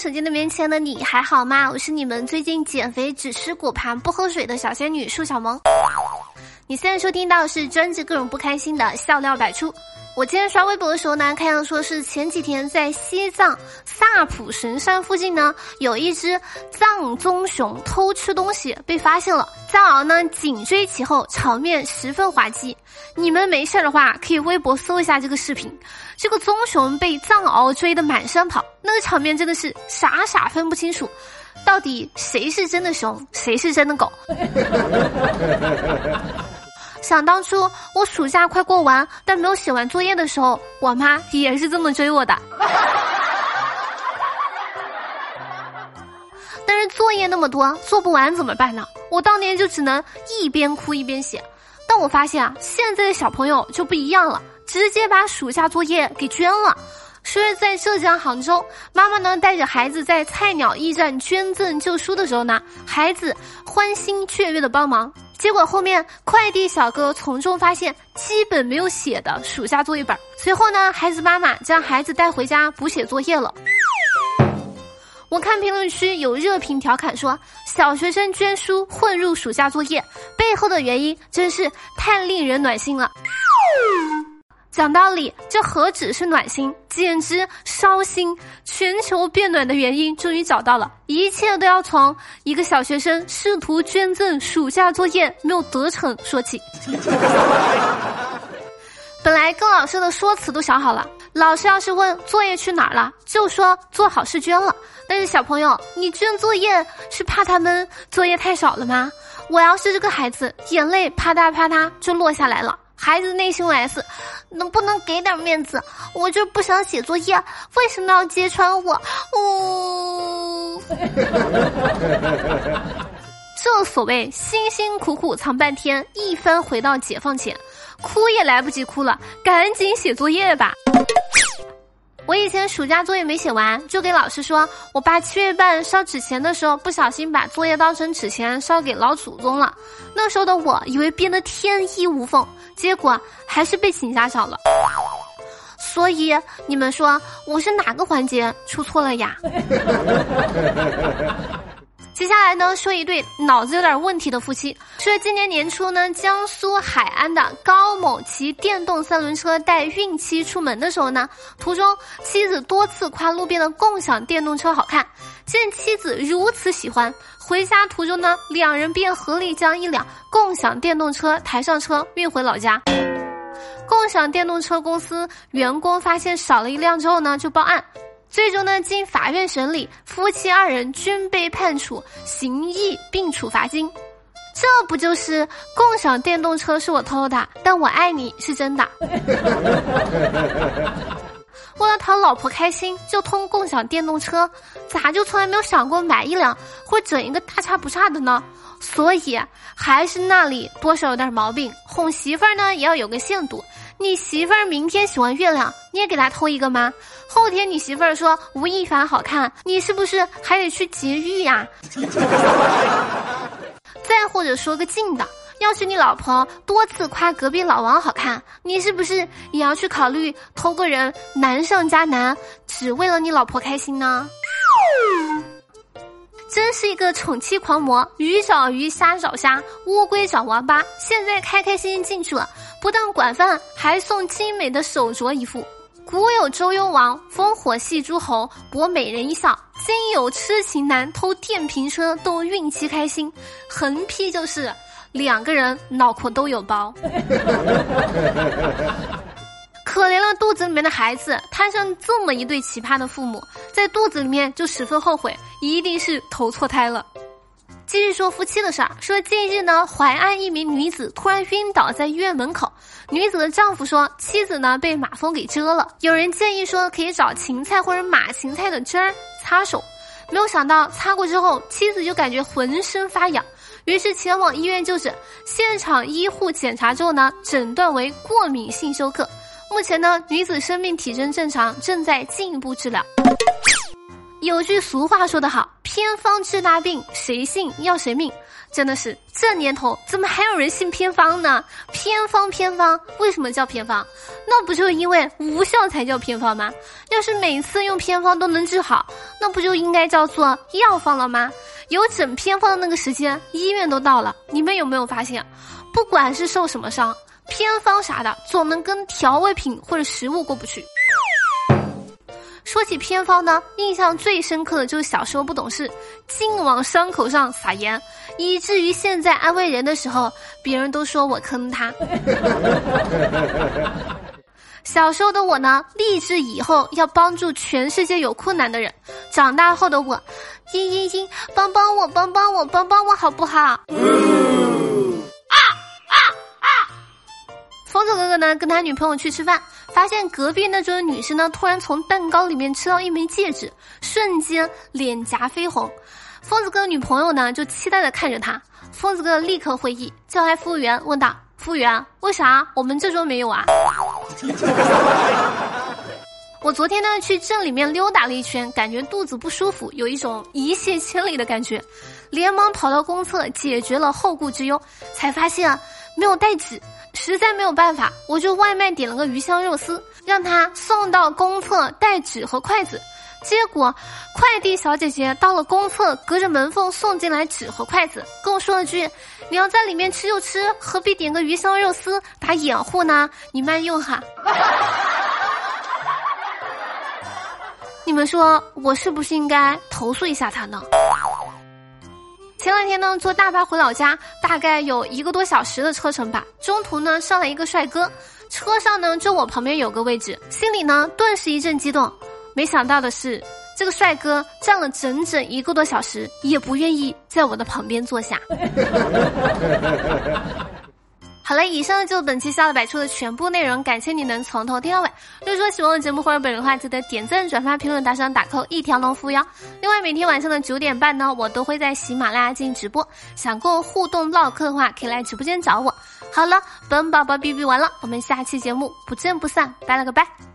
手机的面前的你还好吗？我是你们最近减肥只吃果盘不喝水的小仙女树小萌。你现在收听到是专治各种不开心的笑料百出。我今天刷微博的时候呢，看到说是前几天在西藏萨普神山附近呢，有一只藏棕熊偷吃东西被发现了，藏獒呢紧追其后，场面十分滑稽。你们没事的话，可以微博搜一下这个视频，这个棕熊被藏獒追得满山跑，那个场面真的是傻傻分不清楚，到底谁是真的熊，谁是真的狗。想当初我暑假快过完，但没有写完作业的时候，我妈也是这么追我的。但是作业那么多，做不完怎么办呢？我当年就只能一边哭一边写。但我发现啊，现在的小朋友就不一样了，直接把暑假作业给捐了。说是在浙江杭州，妈妈呢带着孩子在菜鸟驿站捐赠旧书的时候呢，孩子欢欣雀跃的帮忙。结果后面快递小哥从中发现基本没有写的暑假作业本，随后呢，孩子妈妈将孩子带回家补写作业了。我看评论区有热评调侃说，小学生捐书混入暑假作业，背后的原因真是太令人暖心了。讲道理，这何止是暖心，简直烧心！全球变暖的原因终于找到了，一切都要从一个小学生试图捐赠暑假作业没有得逞说起。本来跟老师的说辞都想好了，老师要是问作业去哪儿了，就说做好事捐了。但是小朋友，你捐作业是怕他们作业太少了吗？我要是这个孩子，眼泪啪嗒啪嗒就落下来了。孩子内心 OS：能不能给点面子？我就不想写作业，为什么要揭穿我？呜！正所谓辛辛苦苦藏半天，一番回到解放前，哭也来不及哭了，赶紧写作业吧。我以前暑假作业没写完，就给老师说，我爸七月半烧纸钱的时候，不小心把作业当成纸钱烧给老祖宗了。那时候的我以为编得天衣无缝，结果还是被请家长了。所以你们说我是哪个环节出错了呀？接下来呢，说一对脑子有点问题的夫妻。说今年年初呢，江苏海安的高某骑电动三轮车带孕妻出门的时候呢，途中妻子多次夸路边的共享电动车好看。见妻子如此喜欢，回家途中呢，两人便合力将一辆共享电动车抬上车运回老家。共享电动车公司员工发现少了一辆之后呢，就报案。最终呢，经法院审理，夫妻二人均被判处刑役并处罚金。这不就是共享电动车是我偷的，但我爱你是真的。为了讨老婆开心，就通共享电动车，咋就从来没有想过买一辆或整一个大差不差的呢？所以还是那里多少有点毛病。哄媳妇儿呢，也要有个限度。你媳妇儿明天喜欢月亮，你也给她偷一个吗？后天你媳妇儿说吴亦凡好看，你是不是还得去劫狱呀？再或者说个近的，要是你老婆多次夸隔壁老王好看，你是不是也要去考虑偷个人难上加难，只为了你老婆开心呢？真是一个宠妻狂魔，鱼找鱼，虾找虾，乌龟找王八。现在开开心心进去了，不但管饭，还送精美的手镯一副。古有周幽王烽火戏诸侯，博美人一笑；今有痴情男偷电瓶车，逗孕期开心。横批就是两个人脑壳都有包。可怜了肚子里面的孩子，摊上这么一对奇葩的父母，在肚子里面就十分后悔，一定是投错胎了。继续说夫妻的事儿，说近日呢，淮安一名女子突然晕倒在医院门口，女子的丈夫说妻子呢被马蜂给蛰了，有人建议说可以找芹菜或者马芹菜的汁儿擦手，没有想到擦过之后，妻子就感觉浑身发痒，于是前往医院就诊，现场医护检查之后呢，诊断为过敏性休克。目前呢，女子生命体征正常，正在进一步治疗。有句俗话说得好，偏方治大病，谁信要谁命。真的是这年头怎么还有人信偏方呢？偏方偏方，为什么叫偏方？那不就因为无效才叫偏方吗？要是每次用偏方都能治好，那不就应该叫做药方了吗？有整偏方的那个时间，医院都到了。你们有没有发现，不管是受什么伤，偏方啥的总能跟调味品或者食物过不去。说起偏方呢，印象最深刻的就是小时候不懂事，净往伤口上撒盐，以至于现在安慰人的时候，别人都说我坑他。小时候的我呢，立志以后要帮助全世界有困难的人。长大后的我，嘤嘤嘤，帮帮我，帮帮我，帮帮我，好不好？疯子哥哥呢，跟他女朋友去吃饭，发现隔壁那桌的女生呢，突然从蛋糕里面吃到一枚戒指，瞬间脸颊绯红。疯子哥女朋友呢，就期待的看着他。疯子哥立刻会意，叫来服务员，问道：“服务员，为啥我们这桌没有啊？”我昨天呢，去镇里面溜达了一圈，感觉肚子不舒服，有一种一泻千里的感觉，连忙跑到公厕解决了后顾之忧，才发现没有带纸。实在没有办法，我就外卖点了个鱼香肉丝，让他送到公厕带纸和筷子。结果快递小姐姐到了公厕，隔着门缝送进来纸和筷子，跟我说了句：“你要在里面吃就吃，何必点个鱼香肉丝打掩护呢？你慢用哈。”你们说我是不是应该投诉一下他呢？前两天呢，坐大巴回老家，大概有一个多小时的车程吧。中途呢，上来一个帅哥，车上呢就我旁边有个位置，心里呢顿时一阵激动。没想到的是，这个帅哥站了整整一个多小时，也不愿意在我的旁边坐下。好了，以上就是本期笑的百出的全部内容，感谢你能从头听到尾。如果说喜欢我的节目或者本人的话，记得点赞、转发、评论、打赏、打 call，一条龙服务哟。另外，每天晚上的九点半呢，我都会在喜马拉雅进行直播，想跟我互动唠嗑的话，可以来直播间找我。好了，本宝宝哔哔完了，我们下期节目不见不散，拜了个拜。